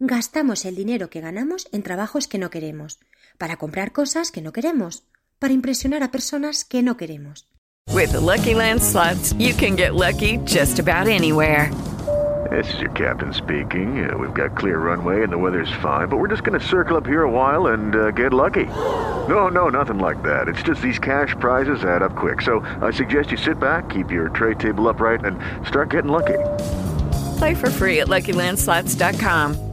Gastamos el dinero que ganamos en trabajos que no queremos, para comprar cosas que no queremos, para impresionar a personas que no queremos. With the Lucky Land slots, you can get lucky just about anywhere. This is your captain speaking. Uh, we've got clear runway and the weather's fine, but we're just going to circle up here a while and uh, get lucky. No, no, nothing like that. It's just these cash prizes add up quick. So I suggest you sit back, keep your tray table upright, and start getting lucky. Play for free at LuckyLandSlots.com.